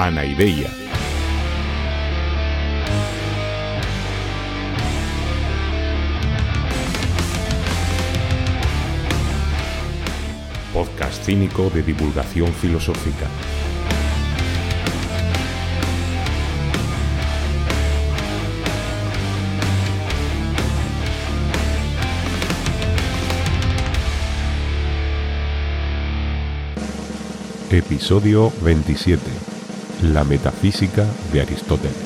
Anaideia. Podcast cínico de divulgación filosófica. Episodio 27. La metafísica de Aristóteles.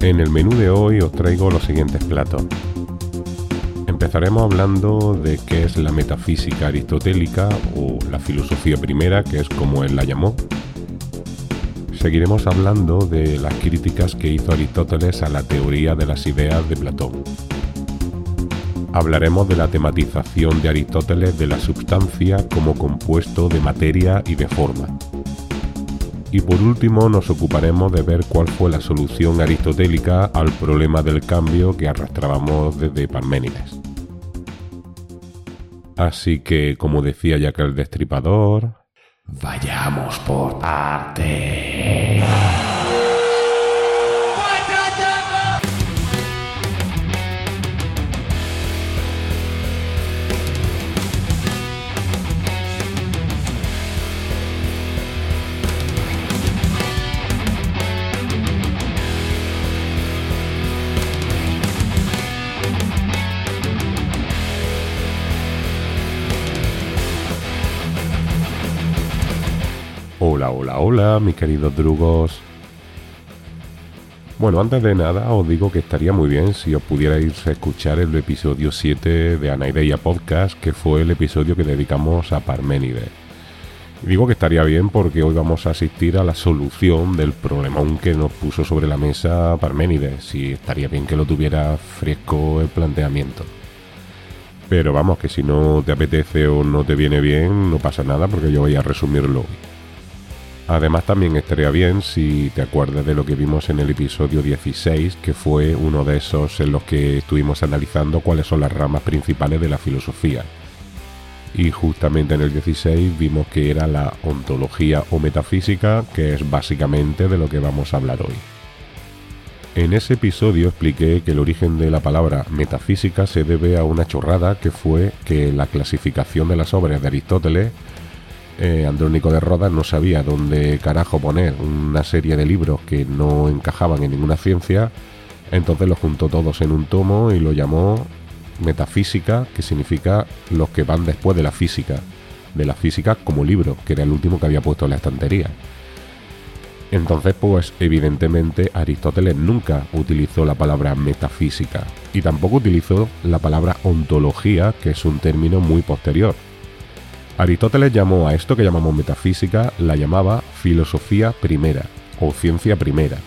En el menú de hoy os traigo los siguientes platos. Empezaremos hablando de qué es la metafísica aristotélica o la filosofía primera, que es como él la llamó. Seguiremos hablando de las críticas que hizo Aristóteles a la teoría de las ideas de Platón hablaremos de la tematización de Aristóteles de la substancia como compuesto de materia y de forma. Y por último nos ocuparemos de ver cuál fue la solución aristotélica al problema del cambio que arrastrábamos desde Parménides. Así que, como decía ya que el destripador, vayamos por partes. Hola, mis queridos drugos. Bueno, antes de nada os digo que estaría muy bien si os pudierais escuchar el episodio 7 de Anaideia Podcast, que fue el episodio que dedicamos a Parménides. Digo que estaría bien porque hoy vamos a asistir a la solución del problemón que nos puso sobre la mesa Parménides, y estaría bien que lo tuviera fresco el planteamiento. Pero vamos, que si no te apetece o no te viene bien, no pasa nada porque yo voy a resumirlo. Además también estaría bien si te acuerdas de lo que vimos en el episodio 16, que fue uno de esos en los que estuvimos analizando cuáles son las ramas principales de la filosofía. Y justamente en el 16 vimos que era la ontología o metafísica, que es básicamente de lo que vamos a hablar hoy. En ese episodio expliqué que el origen de la palabra metafísica se debe a una chorrada que fue que la clasificación de las obras de Aristóteles eh, Andrónico de Rodas no sabía dónde carajo poner una serie de libros que no encajaban en ninguna ciencia, entonces los juntó todos en un tomo y lo llamó Metafísica, que significa los que van después de la física, de la física como libro, que era el último que había puesto en la estantería. Entonces, pues evidentemente Aristóteles nunca utilizó la palabra metafísica y tampoco utilizó la palabra ontología, que es un término muy posterior, Aristóteles llamó a esto que llamamos metafísica, la llamaba filosofía primera o ciencia primera.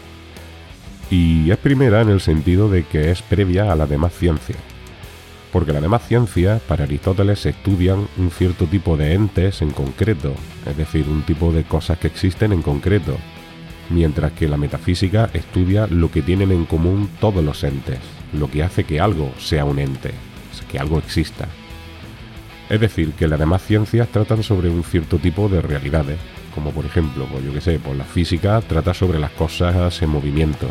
Y es primera en el sentido de que es previa a la demás ciencia. Porque las demás ciencias, para Aristóteles, estudian un cierto tipo de entes en concreto, es decir, un tipo de cosas que existen en concreto, mientras que la metafísica estudia lo que tienen en común todos los entes, lo que hace que algo sea un ente, que algo exista. Es decir, que las demás ciencias tratan sobre un cierto tipo de realidades, como por ejemplo, pues yo qué sé, pues la física trata sobre las cosas en movimiento,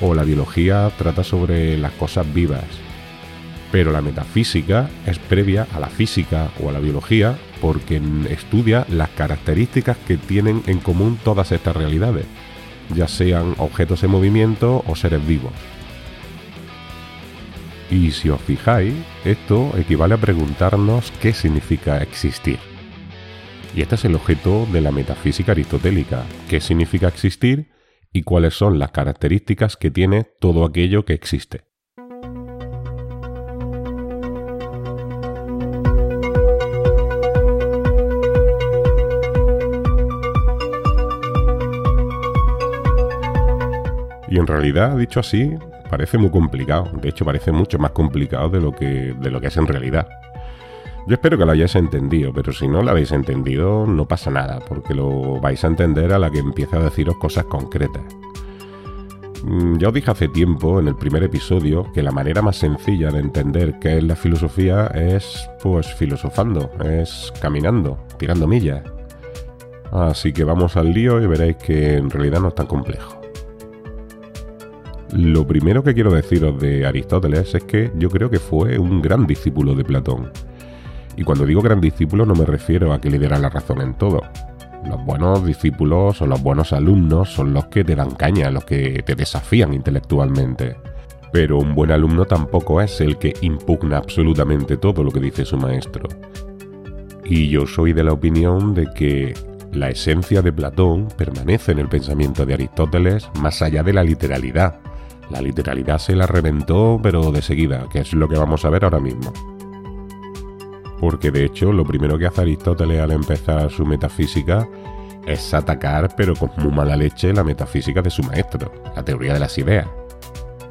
o la biología trata sobre las cosas vivas. Pero la metafísica es previa a la física o a la biología porque estudia las características que tienen en común todas estas realidades, ya sean objetos en movimiento o seres vivos. Y si os fijáis, esto equivale a preguntarnos qué significa existir. Y este es el objeto de la metafísica aristotélica, qué significa existir y cuáles son las características que tiene todo aquello que existe. En realidad, dicho así, parece muy complicado. De hecho, parece mucho más complicado de lo que, de lo que es en realidad. Yo espero que lo hayáis entendido, pero si no lo habéis entendido, no pasa nada, porque lo vais a entender a la que empiece a deciros cosas concretas. Mm, ya os dije hace tiempo, en el primer episodio, que la manera más sencilla de entender qué es la filosofía es, pues, filosofando, es caminando, tirando millas. Así que vamos al lío y veréis que en realidad no es tan complejo. Lo primero que quiero deciros de Aristóteles es que yo creo que fue un gran discípulo de Platón. Y cuando digo gran discípulo no me refiero a que le diera la razón en todo. Los buenos discípulos o los buenos alumnos son los que te dan caña, los que te desafían intelectualmente. Pero un buen alumno tampoco es el que impugna absolutamente todo lo que dice su maestro. Y yo soy de la opinión de que la esencia de Platón permanece en el pensamiento de Aristóteles más allá de la literalidad. La literalidad se la reventó, pero de seguida, que es lo que vamos a ver ahora mismo. Porque de hecho, lo primero que hace Aristóteles al empezar su metafísica es atacar, pero con muy mala leche, la metafísica de su maestro, la teoría de las ideas.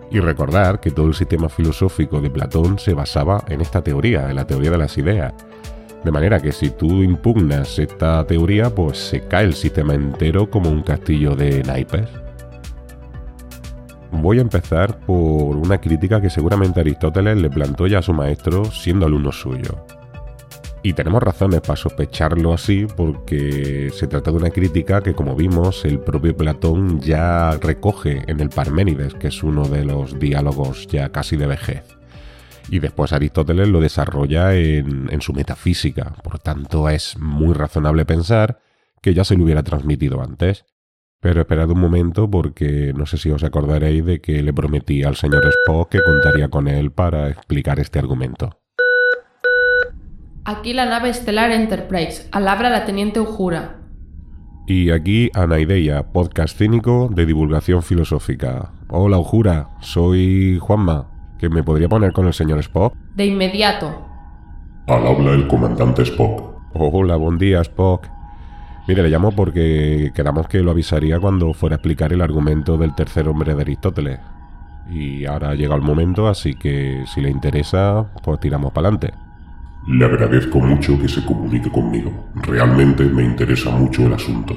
Y recordar que todo el sistema filosófico de Platón se basaba en esta teoría, en la teoría de las ideas, de manera que si tú impugnas esta teoría, pues se cae el sistema entero como un castillo de naipes. Voy a empezar por una crítica que seguramente Aristóteles le plantó ya a su maestro siendo alumno suyo. Y tenemos razones para sospecharlo así porque se trata de una crítica que como vimos el propio Platón ya recoge en el Parménides, que es uno de los diálogos ya casi de vejez y después Aristóteles lo desarrolla en, su metafísica. Por tanto, es muy razonable pensar que ya se lo hubiera transmitido antes. Pero esperad un momento porque no sé si os acordaréis de que le prometí al señor Spock que contaría con él para explicar este argumento. Aquí la nave estelar Enterprise. Alabra la teniente Ujura. Y aquí Anaideia, podcast cínico de divulgación filosófica. Hola Ujura, soy Juanma que me podría poner con el señor Spock. De inmediato. Al habla el comandante Spock. Hola, buen día, Spock. Mire, le llamo porque quedamos que lo avisaría cuando fuera a explicar el argumento del tercer hombre de Aristóteles. Y ahora ha llegado el momento, así que si le interesa, pues tiramos para adelante. Le agradezco mucho que se comunique conmigo. Realmente me interesa mucho el asunto.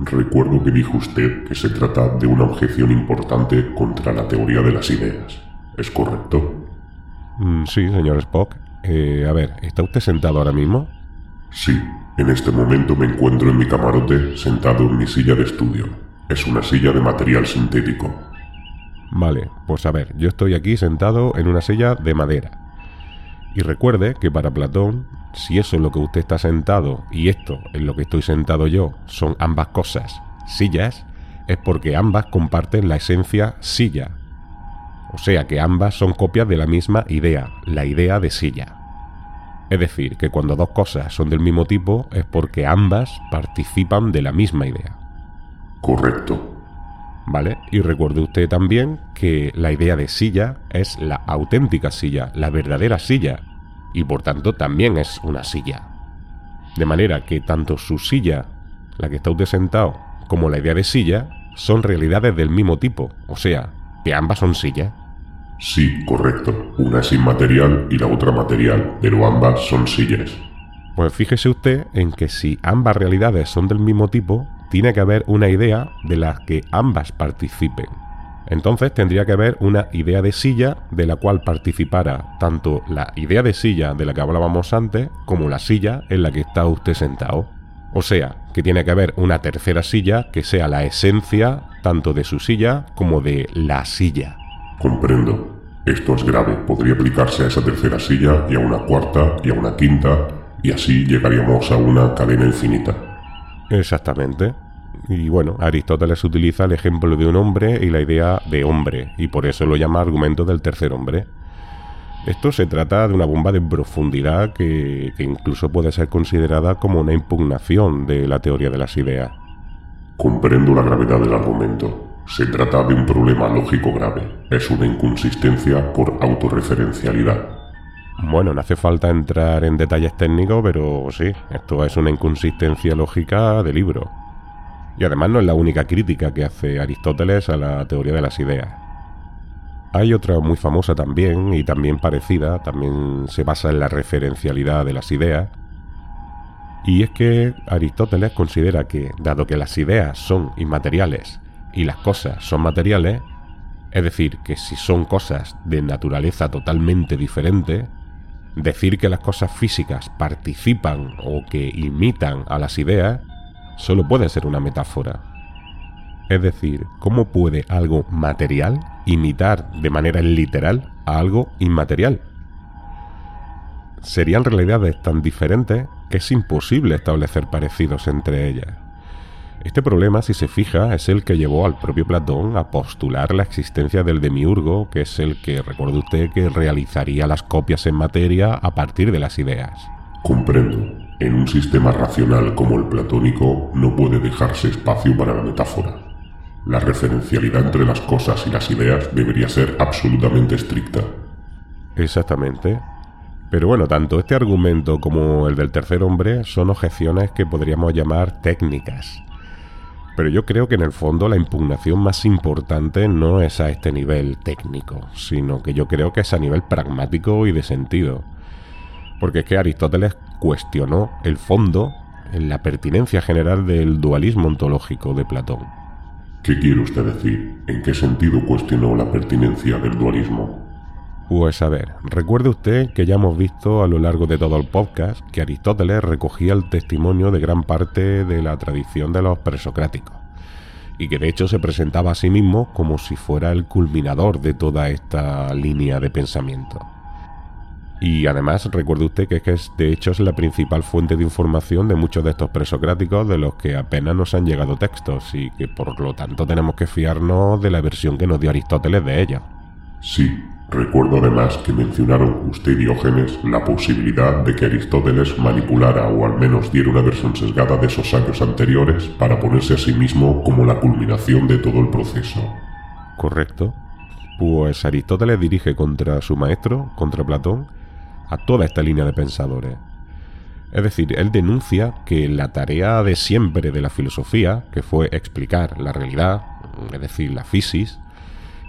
Recuerdo que dijo usted que se trata de una objeción importante contra la teoría de las ideas. ¿Es correcto? Mm, sí, señor Spock. Eh, a ver, ¿está usted sentado ahora mismo? Sí, en este momento me encuentro en mi camarote sentado en mi silla de estudio. Es una silla de material sintético. Vale, pues a ver, yo estoy aquí sentado en una silla de madera. Y recuerde que para Platón, si eso es lo que usted está sentado y esto es lo que estoy sentado yo, son ambas cosas sillas, es porque ambas comparten la esencia silla, o sea que ambas son copias de la misma idea, la idea de silla. Es decir, que cuando dos cosas son del mismo tipo es porque ambas participan de la misma idea. Correcto. ¿Vale? Y recuerde usted también que la idea de silla es la auténtica silla, la verdadera silla, y por tanto también es una silla. De manera que tanto su silla, la que está usted sentado, como la idea de silla son realidades del mismo tipo, o sea, que ambas son sillas. Sí, correcto. Una es inmaterial y la otra material, pero ambas son sillas. Pues fíjese usted en que si ambas realidades son del mismo tipo, tiene que haber una idea de la que ambas participen. Entonces tendría que haber una idea de silla de la cual participara tanto la idea de silla de la que hablábamos antes como la silla en la que está usted sentado. O sea, que tiene que haber una tercera silla que sea la esencia tanto de su silla como de la silla. Comprendo. Esto es grave. Podría aplicarse a esa tercera silla y a una cuarta y a una quinta y así llegaríamos a una cadena infinita. Exactamente. Y bueno, Aristóteles utiliza el ejemplo de un hombre y la idea de hombre, y por eso lo llama argumento del tercer hombre. Esto se trata de una bomba de profundidad que, que incluso puede ser considerada como una impugnación de la teoría de las ideas. Comprendo la gravedad del argumento. Se trata de un problema lógico grave. Es una inconsistencia por autorreferencialidad. Bueno, no hace falta entrar en detalles técnicos, pero sí, esto es una inconsistencia lógica de libro. Y además no es la única crítica que hace Aristóteles a la teoría de las ideas. Hay otra muy famosa también, y también parecida, también se basa en la referencialidad de las ideas, y es que Aristóteles considera que, dado que las ideas son inmateriales, y las cosas son materiales, es decir, que si son cosas de naturaleza totalmente diferente, decir que las cosas físicas participan o que imitan a las ideas solo puede ser una metáfora. Es decir, ¿cómo puede algo material imitar de manera literal a algo inmaterial? Serían realidades tan diferentes que es imposible establecer parecidos entre ellas. Este problema, si se fija, es el que llevó al propio Platón a postular la existencia del demiurgo, que es el que, recuerde usted, que realizaría las copias en materia a partir de las ideas. Comprendo. En un sistema racional como el platónico no puede dejarse espacio para la metáfora. La referencialidad entre las cosas y las ideas debería ser absolutamente estricta. Exactamente. Pero bueno, tanto este argumento como el del tercer hombre son objeciones que podríamos llamar técnicas. Pero yo creo que en el fondo la impugnación más importante no es a este nivel técnico, sino que yo creo que es a nivel pragmático y de sentido. Porque es que Aristóteles cuestionó el fondo la pertinencia general del dualismo ontológico de Platón. ¿Qué quiere usted decir? ¿En qué sentido cuestionó la pertinencia del dualismo? Pues a ver, recuerde usted que ya hemos visto a lo largo de todo el podcast que Aristóteles recogía el testimonio de gran parte de la tradición de los presocráticos y que de hecho se presentaba a sí mismo como si fuera el culminador de toda esta línea de pensamiento. Y además recuerde usted que, es, de hecho es la principal fuente de información de muchos de estos presocráticos de los que apenas nos han llegado textos y que por lo tanto tenemos que fiarnos de la versión que nos dio Aristóteles de ella. Sí, Recuerdo además que mencionaron usted y Diógenes la posibilidad de que Aristóteles manipulara o al menos diera una versión sesgada de esos años anteriores para ponerse a sí mismo como la culminación de todo el proceso. Correcto. Pues Aristóteles dirige contra su maestro, contra Platón, a toda esta línea de pensadores. Es decir, él denuncia que la tarea de siempre de la filosofía, que fue explicar la realidad, es decir, la fisis,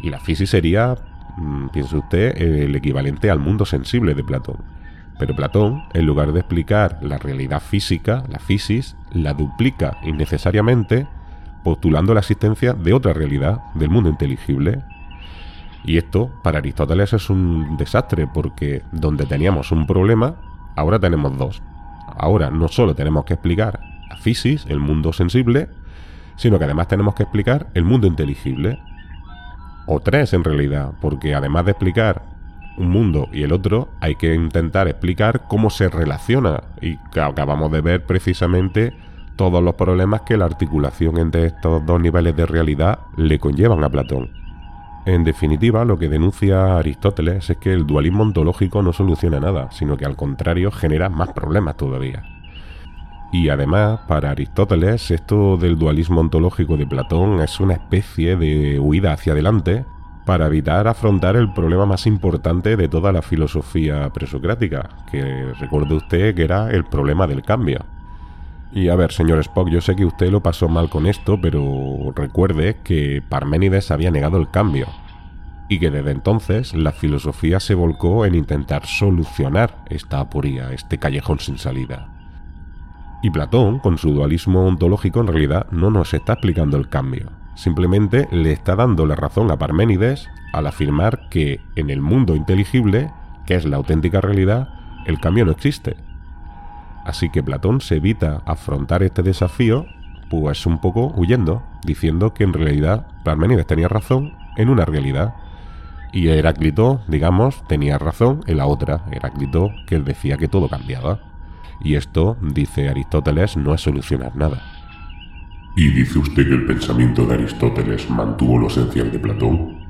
y la fisis sería Mm, piense usted, el equivalente al mundo sensible de Platón. Pero Platón, en lugar de explicar la realidad física, la fisis, la duplica innecesariamente postulando la existencia de otra realidad, del mundo inteligible. Y esto, para Aristóteles, es un desastre, porque donde teníamos un problema, ahora tenemos dos. Ahora no solo tenemos que explicar la fisis, el mundo sensible, sino que además tenemos que explicar el mundo inteligible o tres en realidad, porque además de explicar un mundo y el otro, hay que intentar explicar cómo se relaciona y acabamos de ver precisamente todos los problemas que la articulación entre estos dos niveles de realidad le conllevan a Platón. En definitiva, lo que denuncia Aristóteles es que el dualismo ontológico no soluciona nada, sino que al contrario genera más problemas todavía. Y además, para Aristóteles, esto del dualismo ontológico de Platón es una especie de huida hacia adelante para evitar afrontar el problema más importante de toda la filosofía presocrática, que recuerde usted que era el problema del cambio. Y a ver, señor Spock, yo sé que usted lo pasó mal con esto, pero recuerde que Parménides había negado el cambio, y que desde entonces la filosofía se volcó en intentar solucionar esta aporía, este callejón sin salida. Y Platón, con su dualismo ontológico, en realidad no nos está explicando el cambio. Simplemente le está dando la razón a Parménides al afirmar que en el mundo inteligible, que es la auténtica realidad, el cambio no existe. Así que Platón se evita afrontar este desafío, pues un poco huyendo, diciendo que en realidad Parménides tenía razón en una realidad. Y Heráclito, digamos, tenía razón en la otra. Heráclito que decía que todo cambiaba. Y esto, dice Aristóteles, no es solucionar nada. ¿Y dice usted que el pensamiento de Aristóteles mantuvo lo esencial de Platón?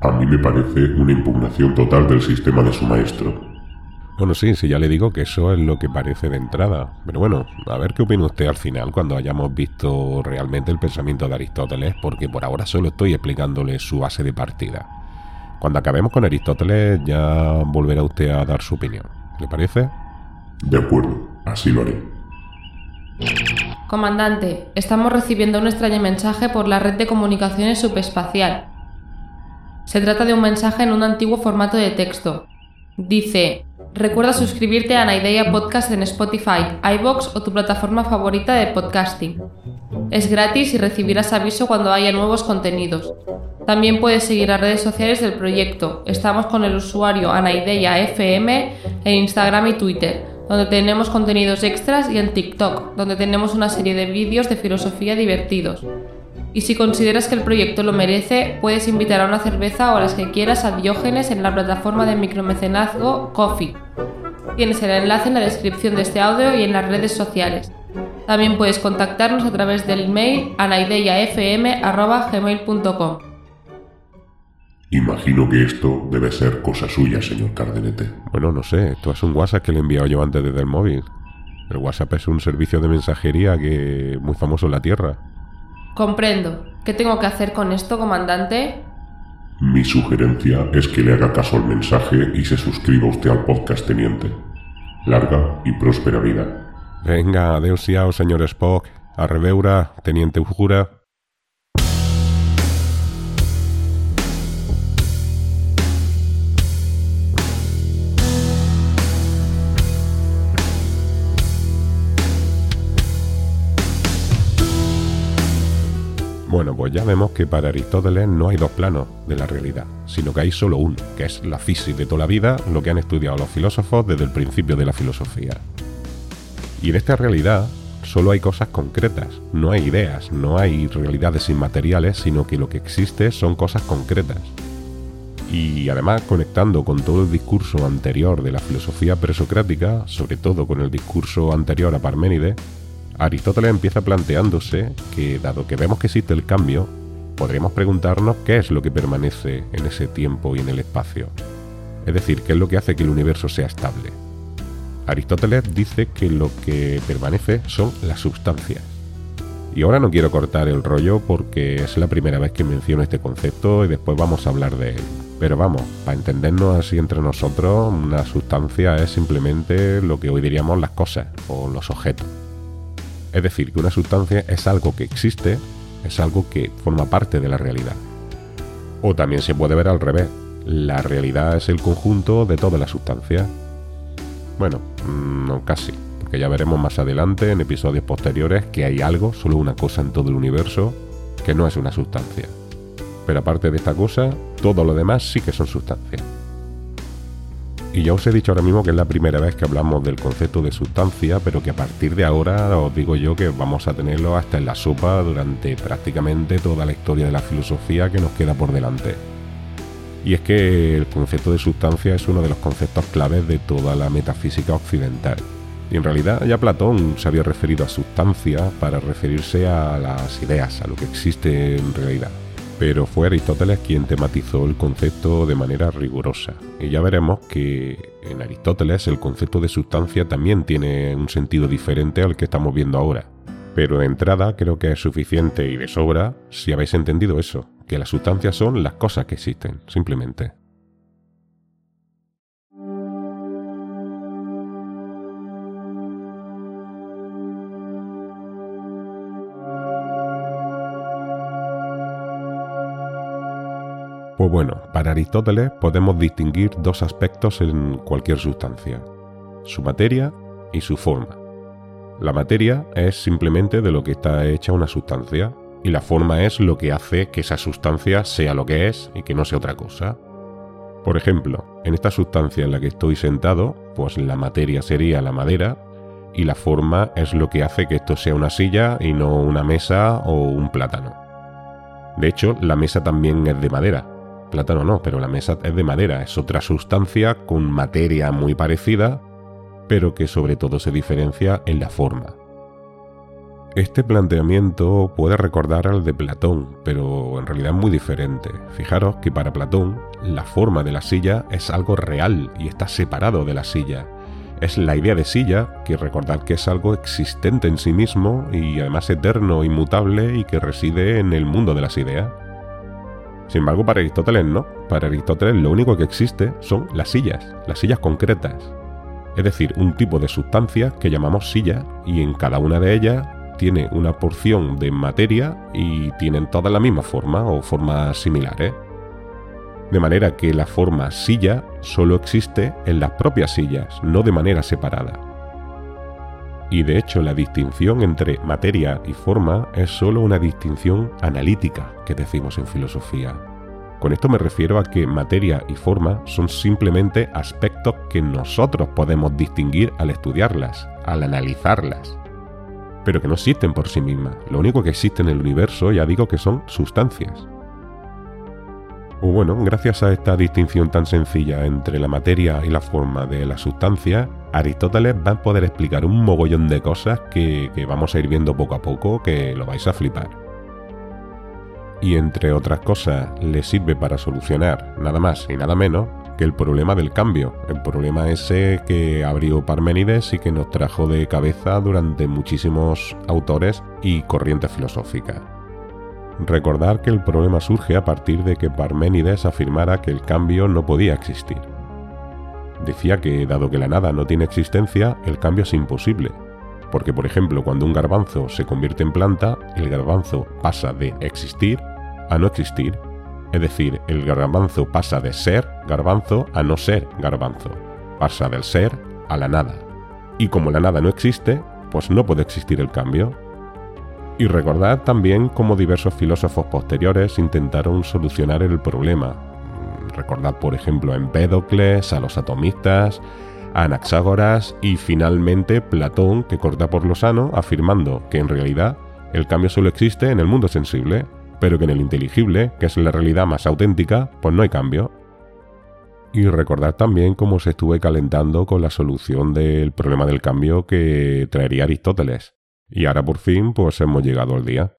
A mí me parece una impugnación total del sistema de su maestro. Bueno, sí, sí, ya le digo que eso es lo que parece de entrada. Pero bueno, a ver qué opina usted al final cuando hayamos visto realmente el pensamiento de Aristóteles, porque por ahora solo estoy explicándole su base de partida. Cuando acabemos con Aristóteles ya volverá usted a dar su opinión. ¿Le parece? De acuerdo, así lo haré. Comandante, estamos recibiendo un extraño mensaje por la red de comunicaciones subespacial. Se trata de un mensaje en un antiguo formato de texto. Dice, Recuerda suscribirte a Anaideia Podcast en Spotify, iBox o tu plataforma favorita de podcasting. Es gratis y recibirás aviso cuando haya nuevos contenidos. También puedes seguir las redes sociales del proyecto. Estamos con el usuario Anaideia FM en Instagram y Twitter, donde tenemos contenidos extras, y en TikTok, donde tenemos una serie de vídeos de filosofía divertidos. Y si consideras que el proyecto lo merece, puedes invitar a una cerveza o a las que quieras a Diógenes en la plataforma de micromecenazgo Coffee. Tienes el enlace en la descripción de este audio y en las redes sociales. También puedes contactarnos a través del email anaideyafm.gmail.com Imagino que esto debe ser cosa suya, señor Cardenete. Bueno, no sé, esto es un WhatsApp que le he enviado yo antes desde el móvil. El WhatsApp es un servicio de mensajería que muy famoso en la Tierra. Comprendo. ¿Qué tengo que hacer con esto, comandante? Mi sugerencia es que le haga caso al mensaje y se suscriba usted al podcast, teniente. Larga y próspera vida. Venga, adiós, señor Spock. Arrebeura, teniente Ujura. Bueno, pues ya vemos que para Aristóteles no hay dos planos de la realidad, sino que hay solo uno, que es la física de toda la vida, lo que han estudiado los filósofos desde el principio de la filosofía. Y en esta realidad solo hay cosas concretas, no hay ideas, no hay realidades inmateriales, sino que lo que existe son cosas concretas. Y además conectando con todo el discurso anterior de la filosofía presocrática, sobre todo con el discurso anterior a Parménides, Aristóteles empieza planteándose que, dado que vemos que existe el cambio, podríamos preguntarnos qué es lo que permanece en ese tiempo y en el espacio. Es decir, qué es lo que hace que el universo sea estable. Aristóteles dice que lo que permanece son las sustancias. Y ahora no quiero cortar el rollo porque es la primera vez que menciono este concepto y después vamos a hablar de él. Pero vamos, para entendernos así entre nosotros, una sustancia es simplemente lo que hoy diríamos las cosas o los objetos. Es decir, que una sustancia es algo que existe, es algo que forma parte de la realidad. O también se puede ver al revés. La realidad es el conjunto de todas las sustancias. Bueno, mm, no casi, porque ya veremos más adelante en episodios posteriores que hay algo, solo una cosa en todo el universo, que no es una sustancia. Pero aparte de esta cosa, todo lo demás sí que son sustancias. Y ya os he dicho ahora mismo que es la primera vez que hablamos del concepto de sustancia, pero que a partir de ahora os digo yo que vamos a tenerlo hasta en la sopa durante prácticamente toda la historia de la filosofía que nos queda por delante. Y es que el concepto de sustancia es uno de los conceptos claves de toda la metafísica occidental. Y en realidad ya Platón se había referido a sustancia para referirse a las ideas, a lo que existe en realidad pero fue Aristóteles quien tematizó el concepto de manera rigurosa. Y ya veremos que en Aristóteles el concepto de sustancia también tiene un sentido diferente al que estamos viendo ahora. Pero de entrada creo que es suficiente y de sobra si habéis entendido eso, que las sustancias son las cosas que existen, simplemente. Pues bueno, para Aristóteles podemos distinguir dos aspectos en cualquier sustancia, su materia y su forma. La materia es simplemente de lo que está hecha una sustancia, y la forma es lo que hace que esa sustancia sea lo que es y que no sea otra cosa. Por ejemplo, en esta sustancia en la que estoy sentado, pues la materia sería la madera y la forma es lo que hace que esto sea una silla y no una mesa o un plátano. De hecho, la mesa también es de madera, plátano no, pero la mesa es de madera, es otra sustancia con materia muy parecida, pero que sobre todo se diferencia en la forma. Este planteamiento puede recordar al de Platón, pero en realidad es muy diferente. Fijaros que para Platón la forma de la silla es algo real y está separado de la silla. Es la idea de silla, que recordad que es algo existente en sí mismo y además eterno, inmutable y que reside en el mundo de las ideas. Sin embargo, para Aristóteles no. Para Aristóteles lo único que existe son las sillas, las sillas concretas. Es decir, un tipo de sustancia que llamamos silla y en cada una de ellas tiene una porción de materia y tienen todas la misma forma o formas similares. De manera que la forma silla solo existe en las propias sillas, no de manera separada. Y de hecho la distinción entre materia y forma es solo una distinción analítica que decimos en filosofía. Con esto me refiero a que materia y forma son simplemente aspectos que nosotros podemos distinguir al estudiarlas, al analizarlas, pero que no existen por sí mismas. Lo único que existe en el universo, ya digo que son sustancias. O bueno, gracias a esta distinción tan sencilla entre la materia y la forma de la sustancia, Aristóteles va a poder explicar un mogollón de cosas que, vamos a ir viendo poco a poco que lo vais a flipar. Y entre otras cosas, le sirve para solucionar nada más y nada menos que el problema del cambio, el problema ese que abrió Parménides y que nos trajo de cabeza durante muchísimos autores y corrientes filosóficas. Recordar que el problema surge a partir de que Parménides afirmara que el cambio no podía existir. Decía que, dado que la nada no tiene existencia, el cambio es imposible, porque por ejemplo cuando un garbanzo se convierte en planta, el garbanzo pasa de existir a no existir, es decir, el garbanzo pasa de ser garbanzo a no ser garbanzo, pasa del ser a la nada. Y como la nada no existe, pues no puede existir el cambio, y recordad también cómo diversos filósofos posteriores intentaron solucionar el problema. Recordad, por ejemplo, a Empédocles, a los atomistas, a Anaxágoras y finalmente Platón, que corta por lo sano, afirmando que en realidad el cambio solo existe en el mundo sensible, pero que en el inteligible, que es la realidad más auténtica, pues no hay cambio. Y recordad también cómo se estuve calentando con la solución del problema del cambio que traería Aristóteles. Y ahora por fin pues hemos llegado al día.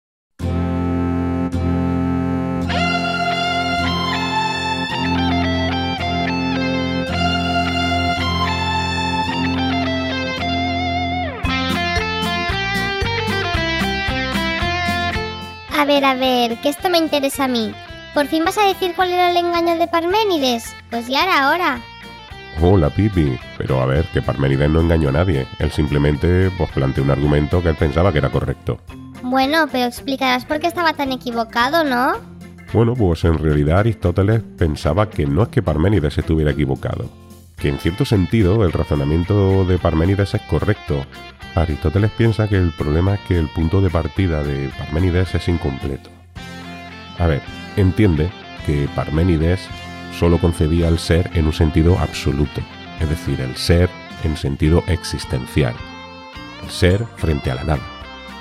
A ver, a ver, que esto me interesa a mí. ¿Por fin vas a decir cuál era el engaño de Parménides? Pues ya era hora. Hola Pipi, pero a ver, que Parménides no engañó a nadie. Él simplemente pues, planteó un argumento que él pensaba que era correcto. Bueno, pero explicarás por qué estaba tan equivocado, ¿no? Bueno, pues en realidad Aristóteles pensaba que no es que Parménides estuviera equivocado, que en cierto sentido el razonamiento de Parménides es correcto. Aristóteles piensa que el problema es que el punto de partida de Parménides es incompleto. A ver, entiende que Parménides solo concebía el ser en un sentido absoluto, es decir, el ser en sentido existencial, el ser frente a la nada.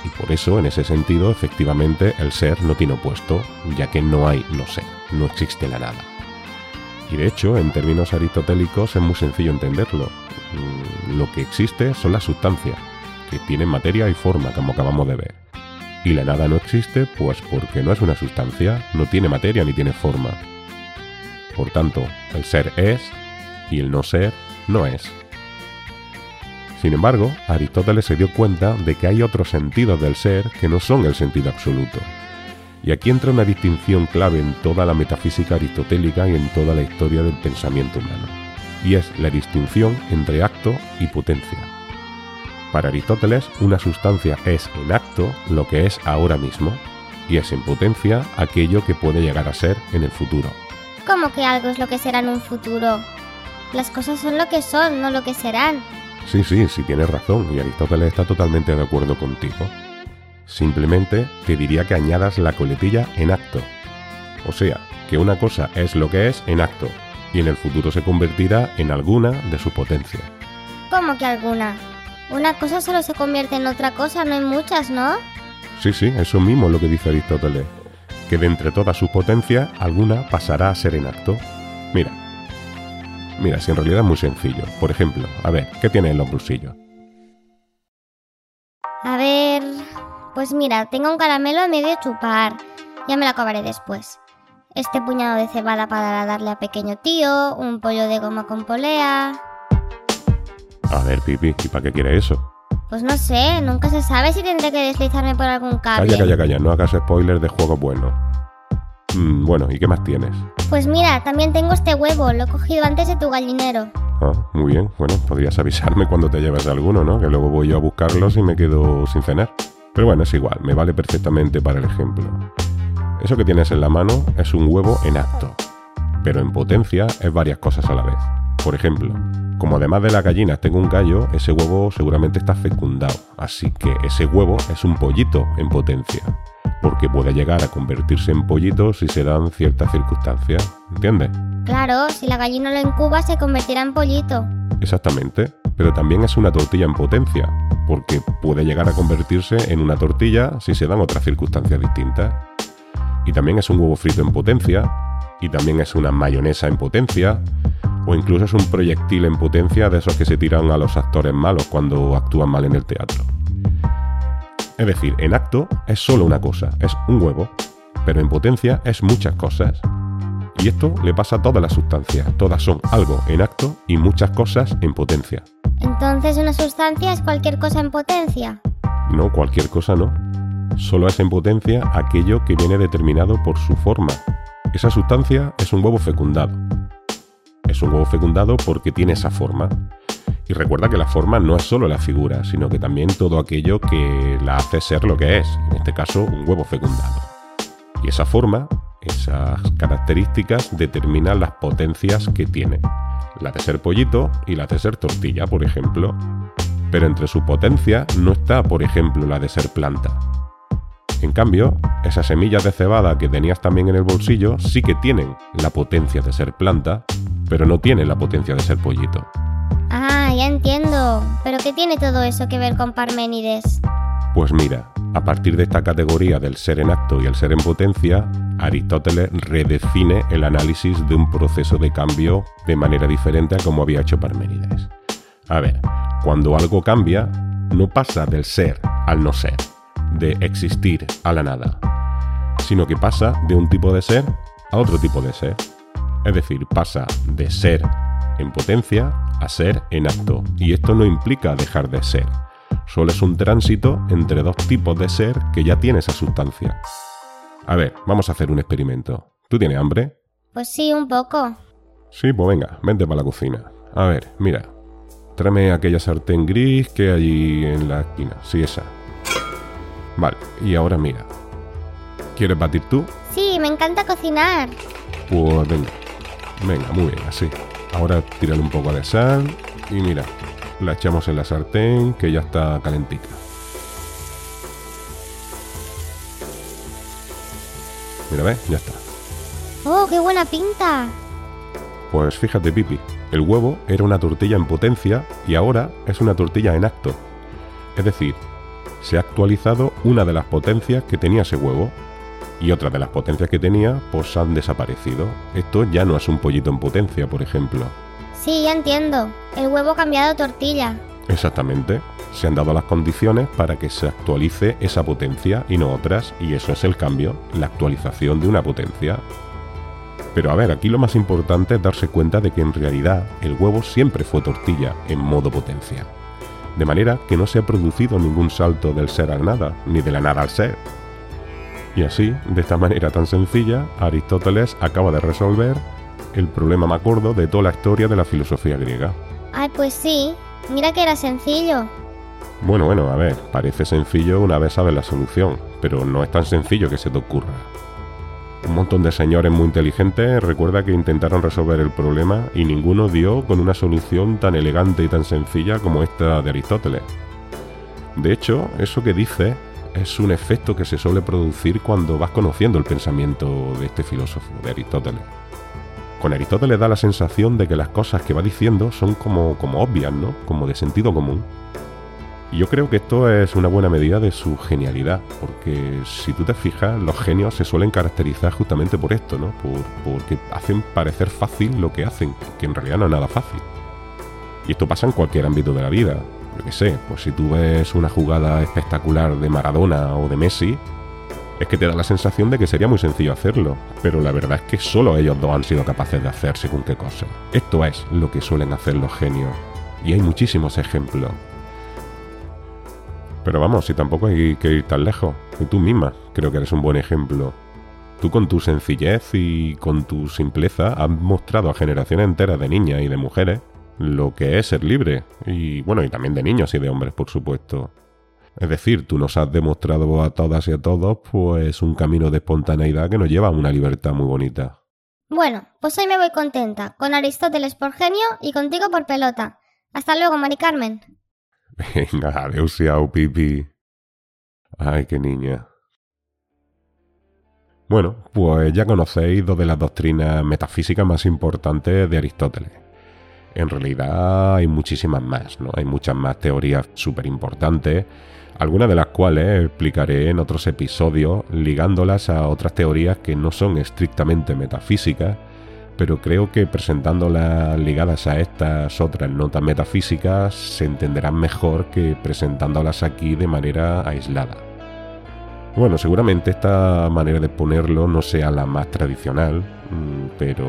Y por eso, en ese sentido, efectivamente, el ser no tiene opuesto, ya que no hay no ser, no existe la nada. Y de hecho, en términos aristotélicos es muy sencillo entenderlo. Mm, lo que existe son las sustancias, que tienen materia y forma, como acabamos de ver. Y la nada no existe, pues porque no es una sustancia, no tiene materia ni tiene forma, por tanto, el ser es y el no ser no es. Sin embargo, Aristóteles se dio cuenta de que hay otros sentidos del ser que no son el sentido absoluto. Y aquí entra una distinción clave en toda la metafísica aristotélica y en toda la historia del pensamiento humano, y es la distinción entre acto y potencia. Para Aristóteles, una sustancia es en acto lo que es ahora mismo, y es en potencia aquello que puede llegar a ser en el futuro. ¿Cómo que algo es lo que será en un futuro? Las cosas son lo que son, no lo que serán. Sí, sí, sí tienes razón, y Aristóteles está totalmente de acuerdo contigo. Simplemente te diría que añadas la coletilla en acto. O sea, que una cosa es lo que es en acto, y en el futuro se convertirá en alguna de su potencia. ¿Cómo que alguna? Una cosa solo se convierte en otra cosa, no hay muchas, ¿no? Sí, sí, eso mismo es lo que dice Aristóteles que de entre todas sus potencias, alguna pasará a ser en acto. Mira. Mira, si en realidad es muy sencillo. Por ejemplo, a ver, ¿qué tiene en los bolsillos? A ver... Pues mira, tengo un caramelo a medio chupar. Ya me lo acabaré después. Este puñado de cebada para darle a pequeño tío, un pollo de goma con polea... A ver, Pipi, ¿y para qué quiere eso? Pues no sé, nunca se sabe si tendré que deslizarme por algún cable. Calla, calla, calla, no hagas spoilers de juego bueno. Mm, bueno, ¿y qué más tienes? Pues mira, también tengo este huevo, lo he cogido antes de tu gallinero. Ah, muy bien. Bueno, podrías avisarme cuando te lleves alguno, ¿no? Que luego voy yo a buscarlos y me quedo sin cenar. Pero bueno, es igual, me vale perfectamente para el ejemplo. Eso que tienes en la mano es un huevo en acto. pero en potencia es varias cosas a la vez. Por ejemplo, como además de la gallina tengo un gallo, ese huevo seguramente está fecundado, así que ese huevo es un pollito en potencia, porque puede llegar a convertirse en pollito si se dan ciertas circunstancias, ¿entiendes? Claro, si la gallina lo incuba se convertirá en pollito. Exactamente, pero también es una tortilla en potencia, porque puede llegar a convertirse en una tortilla si se dan otras circunstancias distintas. Y también es un huevo frito en potencia, y también es una mayonesa en potencia, o incluso es un proyectil en potencia de esos que se tiran a los actores malos cuando actúan mal en el teatro. Es decir, en acto es solo una cosa, es un huevo, pero en potencia es muchas cosas. Y esto le pasa a todas las sustancias, todas son algo en acto y muchas cosas en potencia. Entonces una sustancia es cualquier cosa en potencia. No, cualquier cosa no. Solo es en potencia aquello que viene determinado por su forma. Esa sustancia es un huevo fecundado. Es un huevo fecundado porque tiene esa forma. Y recuerda que la forma no es solo la figura, sino que también todo aquello que la hace ser lo que es, en este caso un huevo fecundado. Y esa forma, esas características determinan las potencias que tiene. La de ser pollito y la de ser tortilla, por ejemplo. Pero entre su potencia no está, por ejemplo, la de ser planta. En cambio, esas semillas de cebada que tenías también en el bolsillo sí que tienen la potencia de ser planta, pero no tienen la potencia de ser pollito. Ah, ya entiendo. ¿Pero qué tiene todo eso que ver con Parménides? Pues mira, a partir de esta categoría del ser en acto y el ser en potencia, Aristóteles redefine el análisis de un proceso de cambio de manera diferente a como había hecho Parménides. A ver, cuando algo cambia, no pasa del ser al no ser, de existir a la nada, sino que pasa de un tipo de ser a otro tipo de ser. Es decir, pasa de ser en potencia a ser en acto. Y esto no implica dejar de ser. Solo es un tránsito entre dos tipos de ser que ya tiene esa sustancia. A ver, vamos a hacer un experimento. ¿Tú tienes hambre? Pues sí, un poco. Sí, pues venga, vente para la cocina. A ver, mira. Tráeme aquella sartén gris que hay allí en la esquina. Sí, esa. Vale, y ahora mira. ¿Quieres batir tú? Sí, me encanta cocinar. Pues venga. Venga, muy bien, así. Ahora tírale un poco de sal y mira, la echamos en la sartén que ya está calentica. Mira, ¿ves? Ya está. ¡Oh, qué buena pinta! Pues fíjate, Pipi, el huevo era una tortilla en potencia y ahora es una tortilla en acto. Es decir, se ha actualizado una de las potencias que tenía ese huevo y otras de las potencias que tenía pues han desaparecido. Esto ya no es un pollito en potencia, por ejemplo. Sí, ya entiendo. El huevo cambiado tortilla. Exactamente. Se han dado las condiciones para que se actualice esa potencia y no otras, y eso es el cambio, la actualización de una potencia. Pero a ver, aquí lo más importante es darse cuenta de que en realidad el huevo siempre fue tortilla en modo potencia. De manera que no se ha producido ningún salto del ser al nada, ni de la nada al ser. Y así, de esta manera tan sencilla, Aristóteles acaba de resolver el problema más gordo de toda la historia de la filosofía griega. Ay, pues sí. Mira que era sencillo. Bueno, bueno, a ver, parece sencillo una vez sabes la solución, pero no es tan sencillo que se te ocurra. Un montón de señores muy inteligentes recuerda que intentaron resolver el problema y ninguno dio con una solución tan elegante y tan sencilla como esta de Aristóteles. De hecho, eso que dice es un efecto que se suele producir cuando vas conociendo el pensamiento de este filósofo, de Aristóteles. Con Aristóteles da la sensación de que las cosas que va diciendo son como, como obvias, ¿no? Como de sentido común. Y yo creo que esto es una buena medida de su genialidad, porque si tú te fijas, los genios se suelen caracterizar justamente por esto, ¿no? Por, porque hacen parecer fácil lo que hacen, que en realidad no es nada fácil. Y esto pasa en cualquier ámbito de la vida. Yo qué sé, pues si tú ves una jugada espectacular de Maradona o de Messi, es que te da la sensación de que sería muy sencillo hacerlo, pero la verdad es que solo ellos dos han sido capaces de hacer según qué cosa. Esto es lo que suelen hacer los genios, y hay muchísimos ejemplos. Pero vamos, si tampoco hay que ir tan lejos, y tú misma creo que eres un buen ejemplo. Tú con tu sencillez y con tu simpleza has mostrado a generaciones enteras de niñas y de mujeres lo que es ser libre, y bueno, y también de niños y de hombres, por supuesto. Es decir, tú nos has demostrado a todas y a todos pues un camino de espontaneidad que nos lleva a una libertad muy bonita. Bueno, pues hoy me voy contenta, con Aristóteles por genio y contigo por pelota. Hasta luego, Mari Carmen. Venga, adiós, Pipi. Ay, qué niña. Bueno, pues ya conocéis dos de las doctrinas metafísicas más importantes de Aristóteles. En realidad hay muchísimas más, ¿no? Hay muchas más teorías súper importantes, algunas de las cuales explicaré en otros episodios ligándolas a otras teorías que no son estrictamente metafísicas, pero creo que presentándolas ligadas a estas otras notas metafísicas se entenderán mejor que presentándolas aquí de manera aislada. Bueno, seguramente esta manera de ponerlo no sea la más tradicional, mm, pero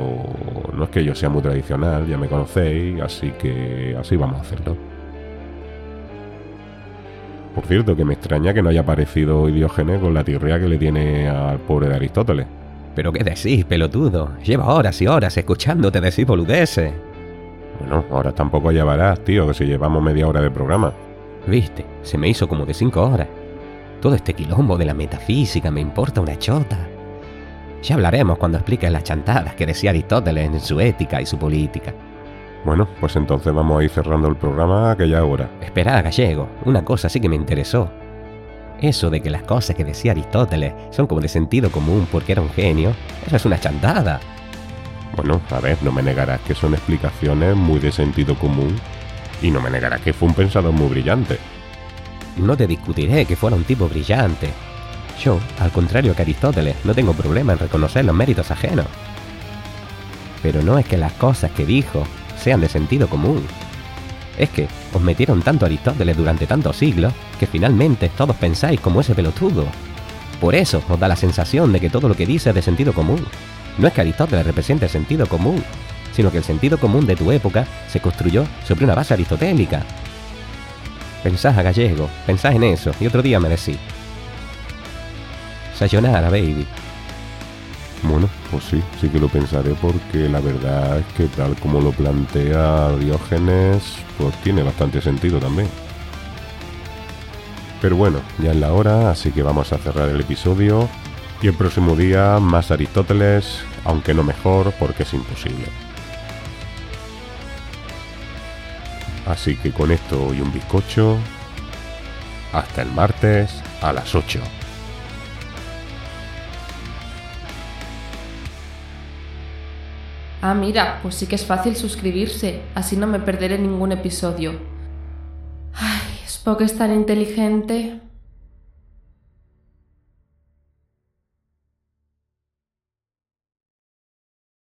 no es que yo sea muy tradicional, ya me conocéis, así que así vamos a hacerlo. Por cierto, que me extraña que no haya aparecido Diógenes con la tirrea que le tiene al pobre de Aristóteles. ¿Pero qué decís, pelotudo? Lleva horas y horas escuchándote decir boludeces. Bueno, ahora tampoco llevarás, tío, que si llevamos media hora de programa. Viste, se me hizo como de cinco horas. Todo este quilombo de la metafísica me importa una chota. Ya hablaremos cuando expliques las chantadas que decía Aristóteles en su ética y su política. Bueno, pues entonces vamos a ir cerrando el programa a aquella hora. Espera, gallego, una cosa sí que me interesó. Eso de que las cosas que decía Aristóteles son como de sentido común porque era un genio, eso es una chantada. Bueno, a ver, no me negarás que son explicaciones muy de sentido común y no me negarás que fue un pensador muy brillante. No te discutiré que fuera un tipo brillante. Yo, al contrario que Aristóteles, no tengo problema en reconocer los méritos ajenos. Pero no es que las cosas que dijo sean de sentido común. Es que os metieron tanto Aristóteles durante tantos siglos que finalmente todos pensáis como ese pelotudo. Por eso os da la sensación de que todo lo que dice es de sentido común. No es que Aristóteles represente el sentido común, sino que el sentido común de tu época se construyó sobre una base aristotélica, Pensás a gallego, pensás en eso, y otro día me decís. Sayonara, baby. Bueno, pues sí, sí que lo pensaré porque la verdad es que tal como lo plantea Diógenes, pues tiene bastante sentido también. Pero bueno, ya es la hora, así que vamos a cerrar el episodio. Y el próximo día más Aristóteles, aunque no mejor, porque es imposible. Así que con esto y un bizcocho, hasta el martes a las 8. Ah, mira, pues sí que es fácil suscribirse, así no me perderé ningún episodio. Ay, Spock es tan inteligente.